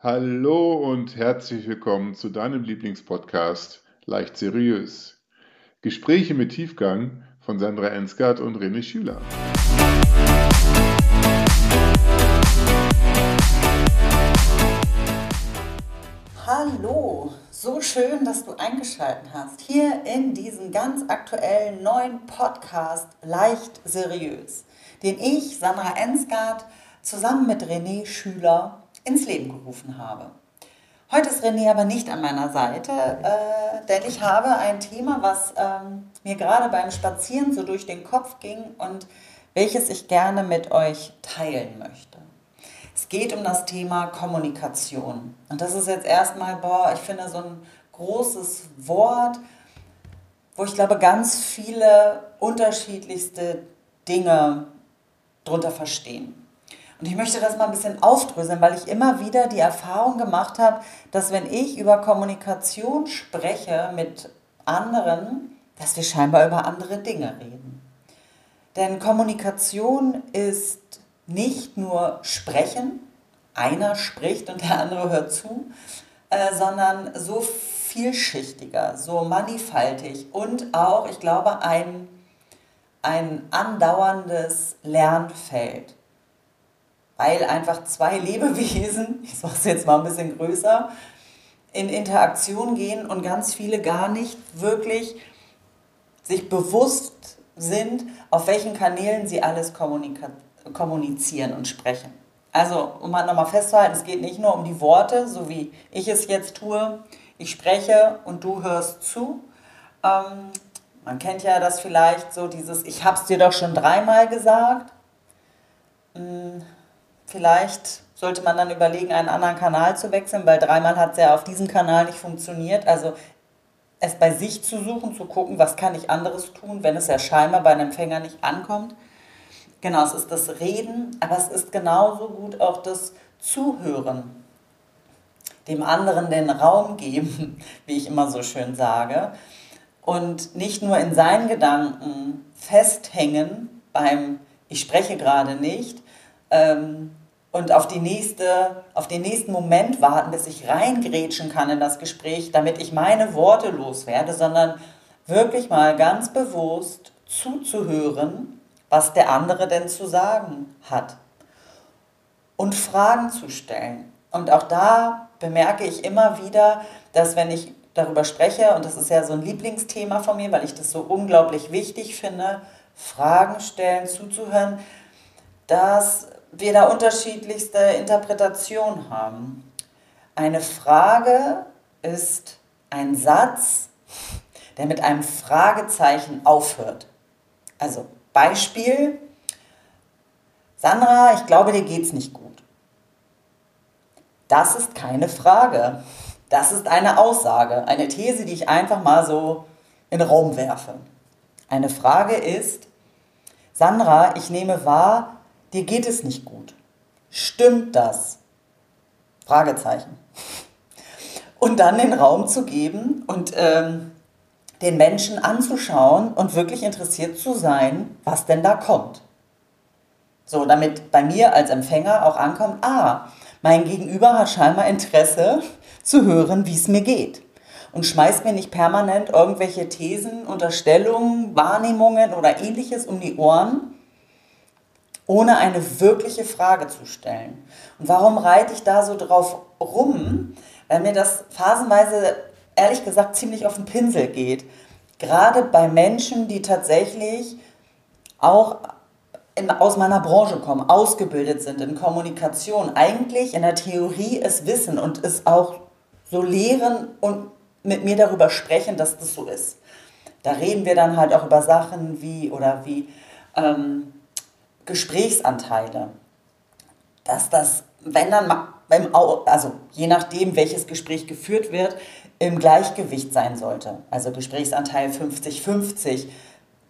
Hallo und herzlich willkommen zu deinem Lieblingspodcast Leicht Seriös. Gespräche mit Tiefgang von Sandra Ensgard und René Schüler. Hallo, so schön, dass du eingeschaltet hast. Hier in diesem ganz aktuellen neuen Podcast Leicht Seriös, den ich, Sandra Ensgard, zusammen mit René Schüler ins Leben gerufen habe. Heute ist René aber nicht an meiner Seite, äh, denn ich habe ein Thema, was ähm, mir gerade beim Spazieren so durch den Kopf ging und welches ich gerne mit euch teilen möchte. Es geht um das Thema Kommunikation. Und das ist jetzt erstmal, boah, ich finde so ein großes Wort, wo ich glaube, ganz viele unterschiedlichste Dinge drunter verstehen. Und ich möchte das mal ein bisschen aufdröseln, weil ich immer wieder die Erfahrung gemacht habe, dass wenn ich über Kommunikation spreche mit anderen, dass wir scheinbar über andere Dinge reden. Denn Kommunikation ist nicht nur Sprechen, einer spricht und der andere hört zu, äh, sondern so vielschichtiger, so mannigfaltig und auch, ich glaube, ein, ein andauerndes Lernfeld weil einfach zwei Lebewesen, ich mache es jetzt mal ein bisschen größer, in Interaktion gehen und ganz viele gar nicht wirklich sich bewusst sind, auf welchen Kanälen sie alles kommunizieren und sprechen. Also, um mal nochmal festzuhalten, es geht nicht nur um die Worte, so wie ich es jetzt tue. Ich spreche und du hörst zu. Ähm, man kennt ja das vielleicht so, dieses Ich hab's dir doch schon dreimal gesagt. Vielleicht sollte man dann überlegen, einen anderen Kanal zu wechseln, weil dreimal hat es ja auf diesem Kanal nicht funktioniert. Also es bei sich zu suchen, zu gucken, was kann ich anderes tun, wenn es ja scheinbar bei einem Empfänger nicht ankommt. Genau, es ist das Reden, aber es ist genauso gut auch das Zuhören. Dem anderen den Raum geben, wie ich immer so schön sage. Und nicht nur in seinen Gedanken festhängen beim Ich spreche gerade nicht, ähm, und auf, die nächste, auf den nächsten Moment warten, bis ich reingrätschen kann in das Gespräch, damit ich meine Worte loswerde, sondern wirklich mal ganz bewusst zuzuhören, was der andere denn zu sagen hat. Und Fragen zu stellen. Und auch da bemerke ich immer wieder, dass wenn ich darüber spreche, und das ist ja so ein Lieblingsthema von mir, weil ich das so unglaublich wichtig finde, Fragen stellen, zuzuhören, dass wir da unterschiedlichste Interpretationen haben. Eine Frage ist ein Satz, der mit einem Fragezeichen aufhört. Also Beispiel, Sandra, ich glaube, dir geht es nicht gut. Das ist keine Frage. Das ist eine Aussage, eine These, die ich einfach mal so in den Raum werfe. Eine Frage ist, Sandra, ich nehme wahr, dir geht es nicht gut. Stimmt das? Fragezeichen. Und dann den Raum zu geben und ähm, den Menschen anzuschauen und wirklich interessiert zu sein, was denn da kommt. So, damit bei mir als Empfänger auch ankommt, ah, mein Gegenüber hat scheinbar Interesse zu hören, wie es mir geht. Und schmeißt mir nicht permanent irgendwelche Thesen, Unterstellungen, Wahrnehmungen oder ähnliches um die Ohren, ohne eine wirkliche Frage zu stellen. Und warum reite ich da so drauf rum? Weil mir das phasenweise, ehrlich gesagt, ziemlich auf den Pinsel geht. Gerade bei Menschen, die tatsächlich auch in, aus meiner Branche kommen, ausgebildet sind in Kommunikation, eigentlich in der Theorie es wissen und es auch so lehren und mit mir darüber sprechen, dass das so ist. Da reden wir dann halt auch über Sachen wie oder wie ähm, Gesprächsanteile. Dass das, wenn dann, beim, also je nachdem, welches Gespräch geführt wird, im Gleichgewicht sein sollte. Also Gesprächsanteil 50-50.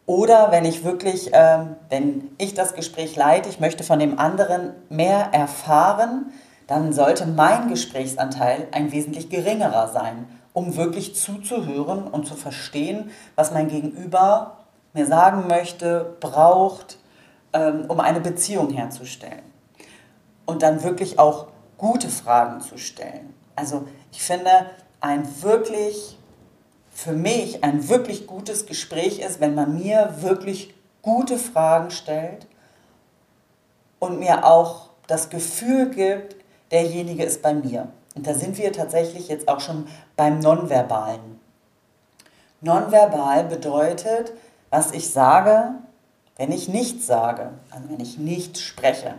Oder wenn ich wirklich, ähm, wenn ich das Gespräch leite, ich möchte von dem anderen mehr erfahren, dann sollte mein Gesprächsanteil ein wesentlich geringerer sein, um wirklich zuzuhören und zu verstehen, was mein Gegenüber mir sagen möchte, braucht, um eine Beziehung herzustellen. Und dann wirklich auch gute Fragen zu stellen. Also ich finde, ein wirklich, für mich ein wirklich gutes Gespräch ist, wenn man mir wirklich gute Fragen stellt und mir auch das Gefühl gibt, derjenige ist bei mir. Und da sind wir tatsächlich jetzt auch schon beim Nonverbalen. Nonverbal bedeutet, was ich sage, wenn ich nichts sage, also wenn ich nicht spreche.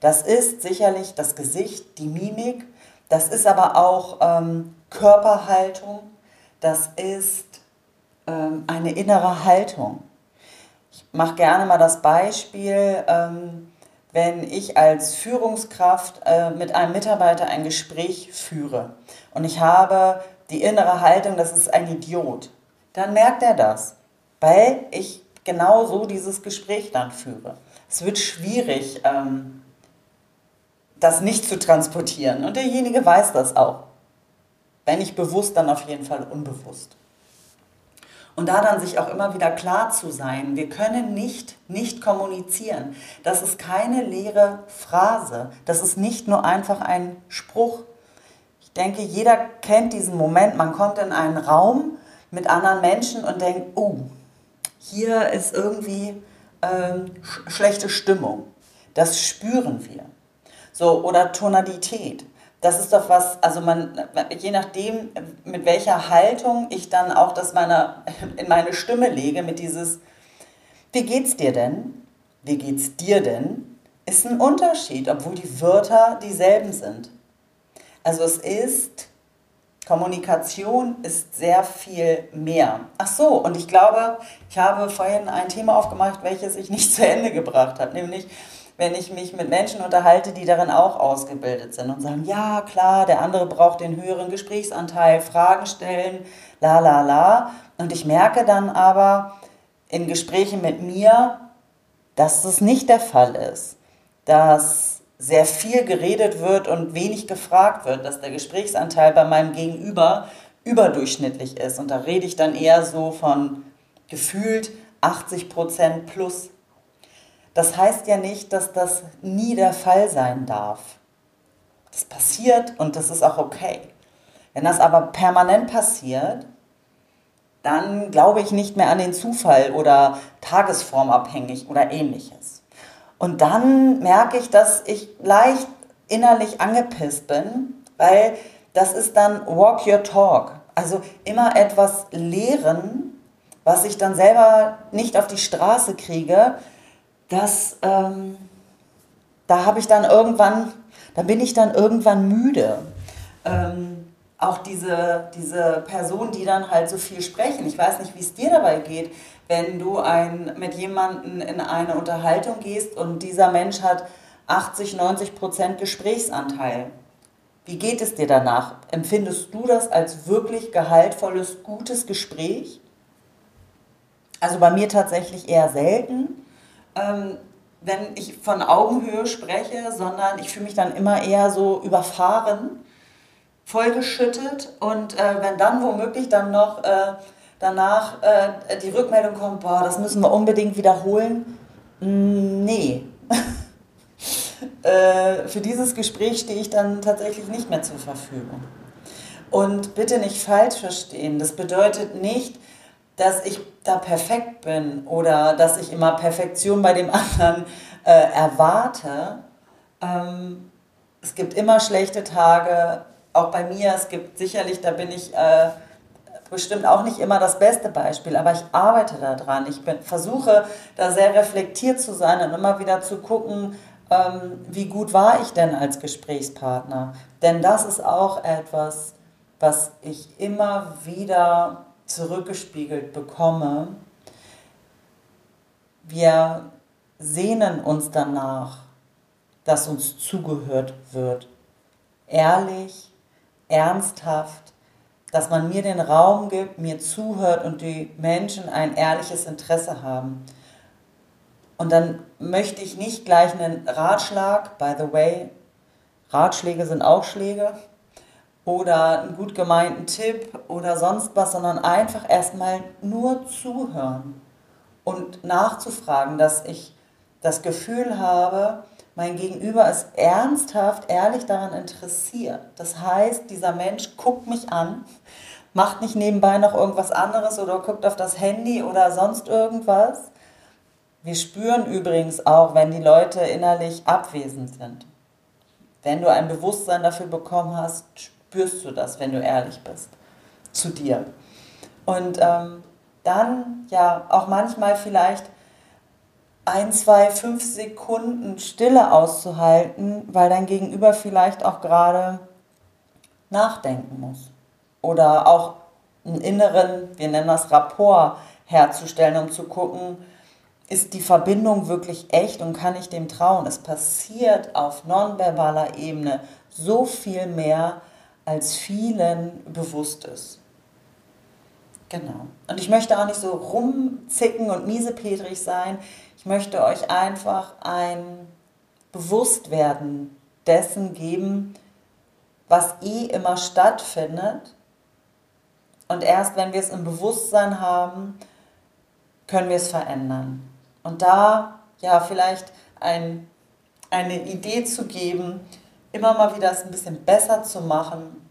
Das ist sicherlich das Gesicht, die Mimik, das ist aber auch ähm, Körperhaltung, das ist ähm, eine innere Haltung. Ich mache gerne mal das Beispiel, ähm, wenn ich als Führungskraft äh, mit einem Mitarbeiter ein Gespräch führe und ich habe die innere Haltung, das ist ein Idiot, dann merkt er das, weil ich genau so dieses Gespräch dann führe. Es wird schwierig, ähm, das nicht zu transportieren und derjenige weiß das auch. Wenn nicht bewusst, dann auf jeden Fall unbewusst. Und da dann sich auch immer wieder klar zu sein, wir können nicht nicht kommunizieren. Das ist keine leere Phrase. Das ist nicht nur einfach ein Spruch. Ich denke, jeder kennt diesen Moment. Man kommt in einen Raum mit anderen Menschen und denkt, oh, hier ist irgendwie ähm, sch schlechte Stimmung. Das spüren wir. So, oder Tonalität das ist doch was, also man, je nachdem, mit welcher Haltung ich dann auch das meine, in meine Stimme lege, mit dieses, wie geht's dir denn? Wie geht's dir denn? Ist ein Unterschied, obwohl die Wörter dieselben sind. Also es ist, Kommunikation ist sehr viel mehr. Ach so, und ich glaube, ich habe vorhin ein Thema aufgemacht, welches ich nicht zu Ende gebracht habe, nämlich wenn ich mich mit Menschen unterhalte, die darin auch ausgebildet sind und sagen, ja klar, der andere braucht den höheren Gesprächsanteil, Fragen stellen, la la la. Und ich merke dann aber in Gesprächen mit mir, dass das nicht der Fall ist, dass sehr viel geredet wird und wenig gefragt wird, dass der Gesprächsanteil bei meinem Gegenüber überdurchschnittlich ist. Und da rede ich dann eher so von gefühlt 80 Prozent plus das heißt ja nicht, dass das nie der Fall sein darf. Das passiert und das ist auch okay. Wenn das aber permanent passiert, dann glaube ich nicht mehr an den Zufall oder tagesformabhängig oder ähnliches. Und dann merke ich, dass ich leicht innerlich angepisst bin, weil das ist dann Walk Your Talk. Also immer etwas lehren, was ich dann selber nicht auf die Straße kriege, das, ähm, da habe ich dann irgendwann, da bin ich dann irgendwann müde. Ähm, auch diese, diese Personen, die dann halt so viel sprechen. Ich weiß nicht, wie es dir dabei geht, wenn du ein, mit jemandem in eine Unterhaltung gehst und dieser Mensch hat 80, 90 Prozent Gesprächsanteil. Wie geht es dir danach? Empfindest du das als wirklich gehaltvolles, gutes Gespräch? Also bei mir tatsächlich eher selten ähm, wenn ich von Augenhöhe spreche, sondern ich fühle mich dann immer eher so überfahren, vollgeschüttet und äh, wenn dann womöglich dann noch äh, danach äh, die Rückmeldung kommt, boah, das müssen wir unbedingt wiederholen, mm, nee. Äh, für dieses Gespräch stehe ich dann tatsächlich nicht mehr zur Verfügung. Und bitte nicht falsch verstehen, das bedeutet nicht, dass ich da perfekt bin oder dass ich immer Perfektion bei dem anderen äh, erwarte. Ähm, es gibt immer schlechte Tage, auch bei mir. Es gibt sicherlich, da bin ich äh, bestimmt auch nicht immer das beste Beispiel, aber ich arbeite daran. Ich bin, versuche da sehr reflektiert zu sein und immer wieder zu gucken, ähm, wie gut war ich denn als Gesprächspartner. Denn das ist auch etwas, was ich immer wieder zurückgespiegelt bekomme, wir sehnen uns danach, dass uns zugehört wird. Ehrlich, ernsthaft, dass man mir den Raum gibt, mir zuhört und die Menschen ein ehrliches Interesse haben. Und dann möchte ich nicht gleich einen Ratschlag, by the way, Ratschläge sind auch Schläge, oder einen gut gemeinten Tipp oder sonst was, sondern einfach erstmal nur zuhören und nachzufragen, dass ich das Gefühl habe, mein Gegenüber ist ernsthaft, ehrlich daran interessiert. Das heißt, dieser Mensch guckt mich an, macht nicht nebenbei noch irgendwas anderes oder guckt auf das Handy oder sonst irgendwas. Wir spüren übrigens auch, wenn die Leute innerlich abwesend sind. Wenn du ein Bewusstsein dafür bekommen hast, spürst du das, wenn du ehrlich bist zu dir. Und ähm, dann ja auch manchmal vielleicht ein, zwei, fünf Sekunden Stille auszuhalten, weil dein Gegenüber vielleicht auch gerade nachdenken muss. Oder auch einen inneren, wir nennen das Rapport, herzustellen, um zu gucken, ist die Verbindung wirklich echt und kann ich dem trauen? Es passiert auf nonverbaler Ebene so viel mehr, als vielen bewusst ist. Genau. Und ich möchte auch nicht so rumzicken und miesepetrig sein. Ich möchte euch einfach ein Bewusstwerden dessen geben, was eh immer stattfindet. Und erst wenn wir es im Bewusstsein haben, können wir es verändern. Und da ja vielleicht ein, eine Idee zu geben, immer mal wieder es ein bisschen besser zu machen,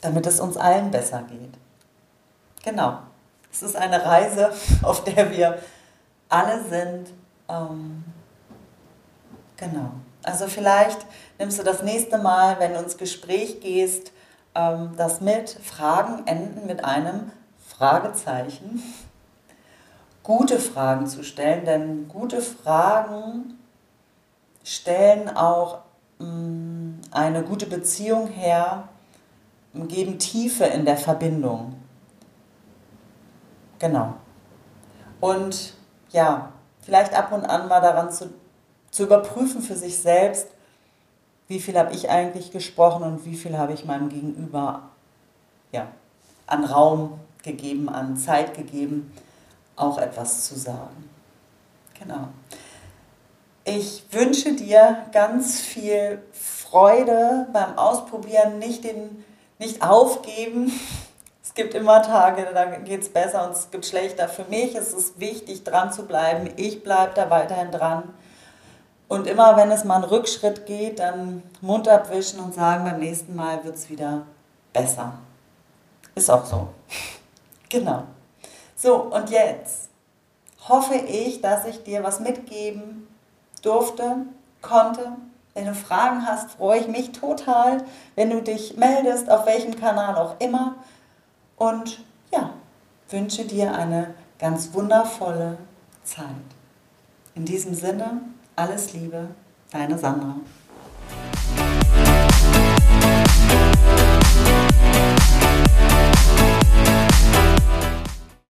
damit es uns allen besser geht. Genau. Es ist eine Reise, auf der wir alle sind. Ähm, genau. Also vielleicht nimmst du das nächste Mal, wenn du ins Gespräch gehst, ähm, das mit. Fragen enden mit einem Fragezeichen. Gute Fragen zu stellen, denn gute Fragen stellen auch mh, mm, eine gute Beziehung her, geben Tiefe in der Verbindung. Genau. Und ja, vielleicht ab und an mal daran zu, zu überprüfen für sich selbst, wie viel habe ich eigentlich gesprochen und wie viel habe ich meinem Gegenüber ja, an Raum gegeben, an Zeit gegeben, auch etwas zu sagen. Genau. Ich wünsche dir ganz viel Freude beim Ausprobieren, nicht, den, nicht aufgeben, gibt immer Tage, da geht es besser und es gibt schlechter. Für mich ist es wichtig, dran zu bleiben. Ich bleibe da weiterhin dran. Und immer wenn es mal einen Rückschritt geht, dann Mund abwischen und sagen, beim nächsten Mal wird es wieder besser. Ist auch so. genau. So, und jetzt hoffe ich, dass ich dir was mitgeben durfte, konnte. Wenn du Fragen hast, freue ich mich total, wenn du dich meldest, auf welchem Kanal auch immer und ja, wünsche dir eine ganz wundervolle Zeit. In diesem Sinne, alles Liebe, deine Sandra.